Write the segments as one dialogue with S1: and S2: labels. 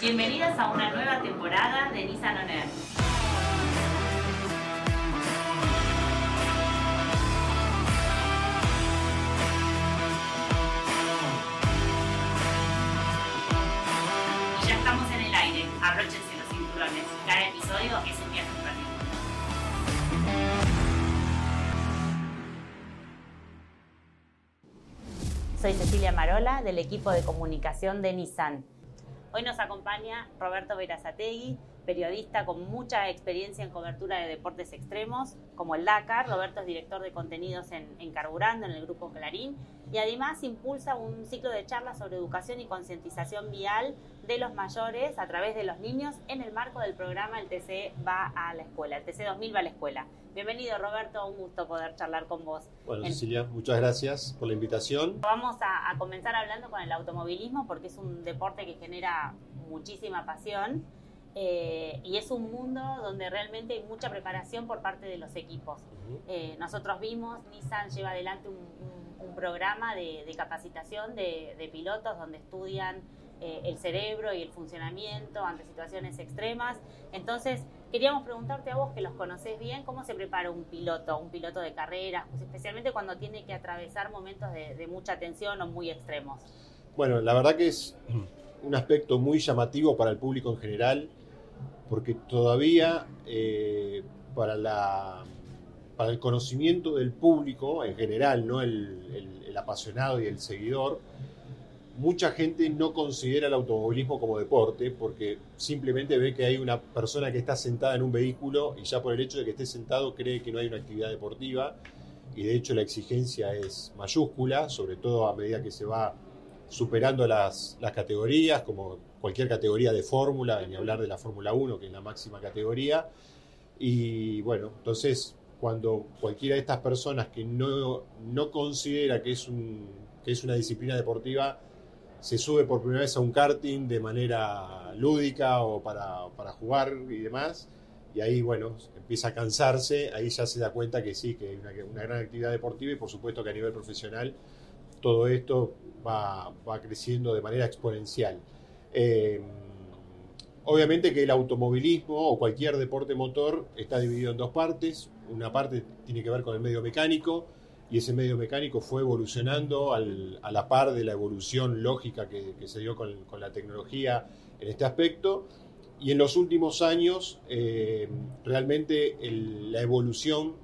S1: Bienvenidas a una nueva temporada de Nissan On. Y ya estamos en el aire. Abróchense los cinturones. Cada episodio es un viaje. Soy Cecilia Marola del equipo de comunicación de Nissan. Hoy nos acompaña Roberto Verazategui, periodista con mucha experiencia en cobertura de deportes extremos, como el Dakar. Roberto es director de contenidos en, en Carburando, en el grupo Clarín, y además impulsa un ciclo de charlas sobre educación y concientización vial de los mayores a través de los niños en el marco del programa El TC va a la escuela, el TC 2000 va a la escuela. Bienvenido Roberto, un gusto poder charlar con vos.
S2: Bueno,
S1: En-
S2: Cecilia, muchas gracias por la invitación.
S1: Vamos a, a comenzar hablando con el automovilismo porque es un deporte que genera muchísima pasión eh, y es un mundo donde realmente hay mucha preparación por parte de los equipos. Eh, nosotros vimos, Nissan lleva adelante un, un- un programa de, capacitación de, pilotos donde estudian eh, el cerebro y el funcionamiento ante situaciones extremas. Entonces, queríamos preguntarte a vos, que los conocés bien, ¿cómo se prepara un piloto, un piloto de carreras, pues especialmente cuando tiene que atravesar momentos de, de mucha tensión o muy extremos?
S2: Bueno, la verdad que es un aspecto muy llamativo para el público en general, porque todavía eh, para, la, para el conocimiento del público en general, ¿no? el, apasionado y el seguidor, mucha gente no considera el automovilismo como deporte porque simplemente ve que hay una persona que está sentada en un vehículo y ya por el hecho de que esté sentado cree que no hay una actividad deportiva y de hecho la exigencia es mayúscula, sobre todo a medida que se va superando las, las categorías, como cualquier categoría de fórmula, ni hablar de la Fórmula 1, que es la máxima categoría. Y bueno, entonces cuando cualquiera de estas personas que no, no considera que es, un, que es una disciplina deportiva, se sube por primera vez a un karting de manera lúdica o para, para jugar y demás, y ahí, bueno, empieza a cansarse, ahí ya se da cuenta que sí, que una, una gran actividad deportiva y por supuesto que a nivel profesional todo esto va, va creciendo de manera exponencial. Eh, obviamente que el automovilismo o cualquier deporte motor está dividido en dos partes. Una parte tiene que ver con el medio mecánico y ese medio mecánico fue evolucionando a la par de la evolución lógica que, se dio con, la tecnología en este aspecto. Y en los últimos años, eh, realmente la evolución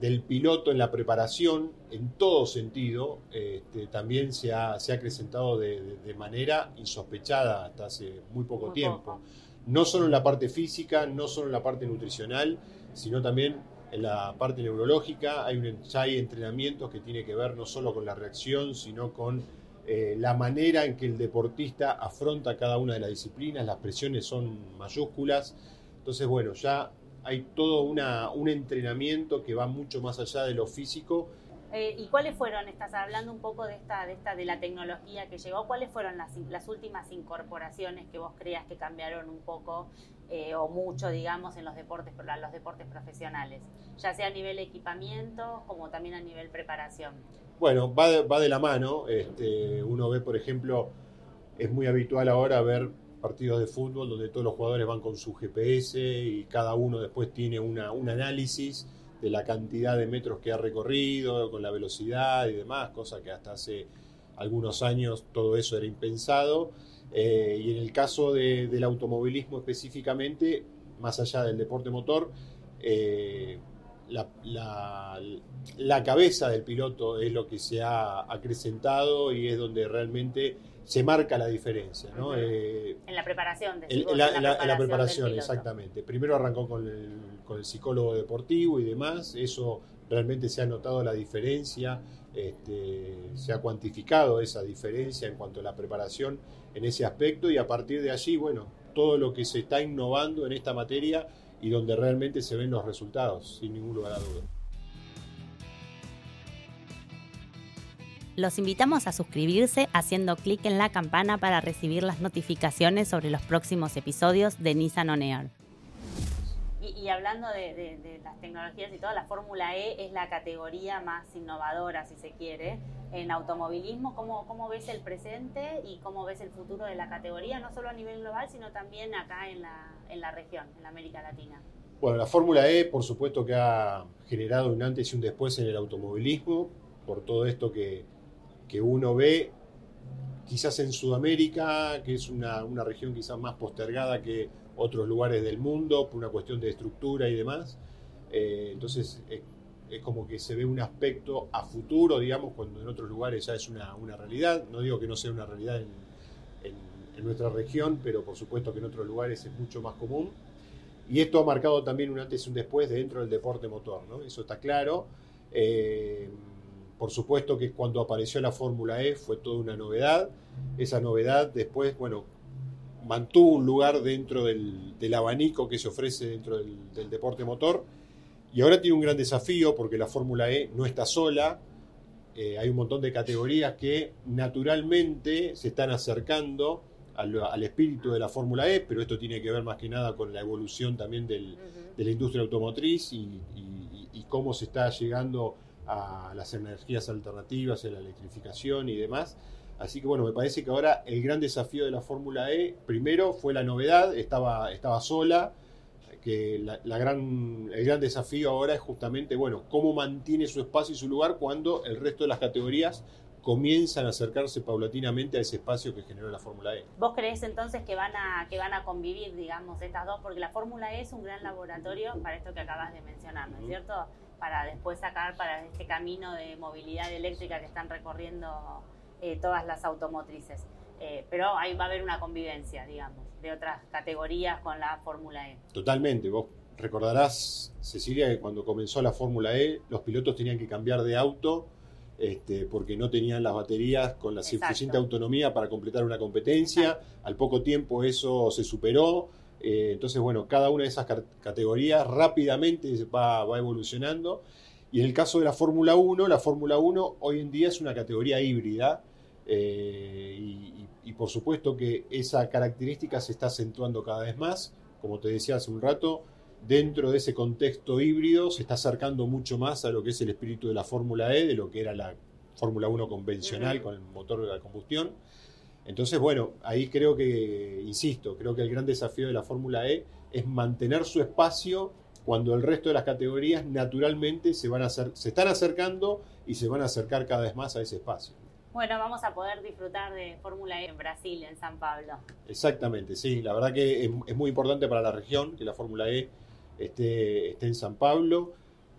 S2: del piloto en la preparación, en todo sentido, este, también se ha, se ha acrecentado de, de- de manera insospechada hasta hace muy poco
S1: Muy
S2: tiempo.
S1: poco.
S2: No solo en la parte física, no solo en la parte nutricional, sino también en la parte neurológica. Hay un, ya hay entrenamientos que tiene que ver no solo con la reacción, sino con eh, la manera en que el deportista afronta cada una de las disciplinas. Las presiones son mayúsculas. Entonces, bueno, ya hay todo una, un entrenamiento que va mucho más allá de lo físico.
S1: Eh, ¿Y cuáles fueron, estás hablando un poco de esta, de esta, de la tecnología que llegó, cuáles fueron las, las últimas incorporaciones que vos creas que cambiaron un poco eh, o mucho, digamos, en los deportes, los deportes profesionales? Ya sea a nivel equipamiento como también a nivel preparación.
S2: Bueno, va de, va de la mano. Este, uno ve, por ejemplo, es muy habitual ahora ver partidos de fútbol donde todos los jugadores van con su GPS y cada uno después tiene una, un análisis de la cantidad de metros que ha recorrido, con la velocidad y demás, cosa que hasta hace algunos años todo eso era impensado. Eh, y en el caso de- del automovilismo específicamente, más allá del deporte motor, eh, la, la- la cabeza del piloto es lo que se ha acrecentado y es donde realmente se marca la diferencia. ¿no? Eh,
S1: En la preparación, vos,
S2: en la,
S1: en
S2: preparación, exactamente. Primero arrancó con el, con el psicólogo deportivo y demás. Eso realmente se ha notado la diferencia, este, se ha cuantificado esa diferencia en cuanto a la preparación en ese aspecto y a partir de allí, bueno, todo lo que se está innovando en esta materia y donde realmente se ven los resultados, sin ningún lugar a duda.
S1: Los invitamos a suscribirse haciendo clic en la campana para recibir las notificaciones sobre los próximos episodios de Nissan On Air. Y, hablando de, las tecnologías y todo, la Fórmula E es la categoría más innovadora, si se quiere, en automovilismo. ¿Cómo, ¿Cómo ves el presente y cómo ves el futuro de la categoría, no solo a nivel global, sino también acá en la, región, en América Latina?
S2: Bueno, la Fórmula E, por supuesto que ha generado un antes y un después en el automovilismo, por todo esto que, que uno ve, quizás en Sudamérica, que es una, región quizás más postergada que otros lugares del mundo, por una cuestión de estructura y demás. Eh, entonces, es, como que se ve un aspecto a futuro, digamos, cuando en otros lugares ya es una, una realidad. No digo que no sea una realidad en, en, nuestra región, pero por supuesto que en otros lugares es mucho más común. Y esto ha marcado también un antes y un después dentro del deporte motor, ¿no? Eso está claro. Eh, por supuesto que cuando apareció la Fórmula E fue toda una novedad. Esa novedad después, bueno, mantuvo un lugar dentro del, abanico que se ofrece dentro del, deporte motor. Y ahora tiene un gran desafío porque la Fórmula E no está sola. Eh, hay un montón de categorías que naturalmente se están acercando al, espíritu de la Fórmula E, pero esto tiene que ver más que nada con la evolución también de la industria automotriz y, cómo se está llegando a las energías alternativas, a la electrificación y demás. Así que bueno, me parece que ahora el gran desafío de la Fórmula E, primero fue la novedad, estaba, estaba sola, que la, gran, el gran desafío ahora es justamente, bueno, cómo mantiene su espacio y su lugar cuando el resto de las categorías comienzan a acercarse paulatinamente a ese espacio que generó la Fórmula E.
S1: ¿Vos crees entonces que van a que van a convivir, digamos, estas dos? Porque la Fórmula E es un gran laboratorio para esto que acabas de mencionar, ¿no es cierto? Para después sacar para este camino de movilidad eléctrica que están recorriendo eh, todas las automotrices. Eh, pero ahí va a haber una convivencia, digamos, de otras categorías con la Fórmula E.
S2: Totalmente. Vos recordarás, Cecilia, que cuando comenzó la Fórmula E, los pilotos tenían que cambiar de auto este, porque no tenían las baterías con la suficiente autonomía para completar una competencia. Al poco tiempo eso se superó. Eh, entonces, bueno, cada una de esas categorías rápidamente va, va evolucionando. Y en el caso de la Fórmula 1, la Fórmula 1 hoy en día es una categoría híbrida. Eh, y, y, por supuesto que esa característica se está acentuando cada vez más. Como te decía hace un rato, dentro de ese contexto híbrido se está acercando mucho más a lo que es el espíritu de la Fórmula E, de lo que era la Fórmula 1 convencional con el motor de la combustión. Entonces, bueno, ahí creo que, insisto, creo que el gran desafío de la Fórmula E es mantener su espacio cuando el resto de las categorías naturalmente se, van a hacer, se están acercando y se van a acercar cada vez más a ese espacio.
S1: Bueno, vamos a poder disfrutar de Fórmula E en Brasil, en San Pablo.
S2: Exactamente, sí, la verdad que es, muy importante para la región que la Fórmula E esté, en San Pablo,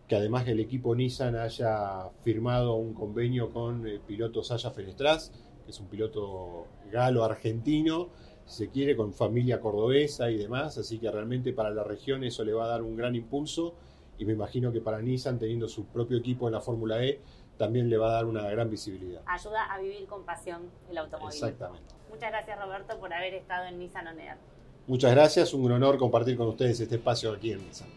S2: que además el equipo Nissan haya firmado un convenio con el piloto Saya Fenestraz, que es un piloto galo-argentino, se quiere, con familia cordobesa y demás, así que realmente para la región eso le va a dar un gran impulso. Y me imagino que para Nissan, teniendo su propio equipo en la Fórmula E, también le va a dar una gran visibilidad.
S1: Ayuda a vivir con pasión el automóvil.
S2: Exactamente.
S1: Muchas gracias Roberto por haber estado en Nissan On Air.
S2: Muchas gracias, un honor compartir con ustedes este espacio aquí en Nissan.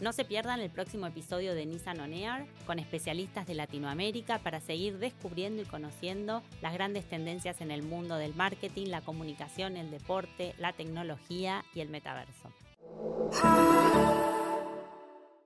S1: No se pierdan el próximo episodio de Nissan On Air con especialistas de Latinoamérica para seguir descubriendo y conociendo las grandes tendencias en el mundo del marketing, la comunicación, el deporte, la tecnología y el metaverso.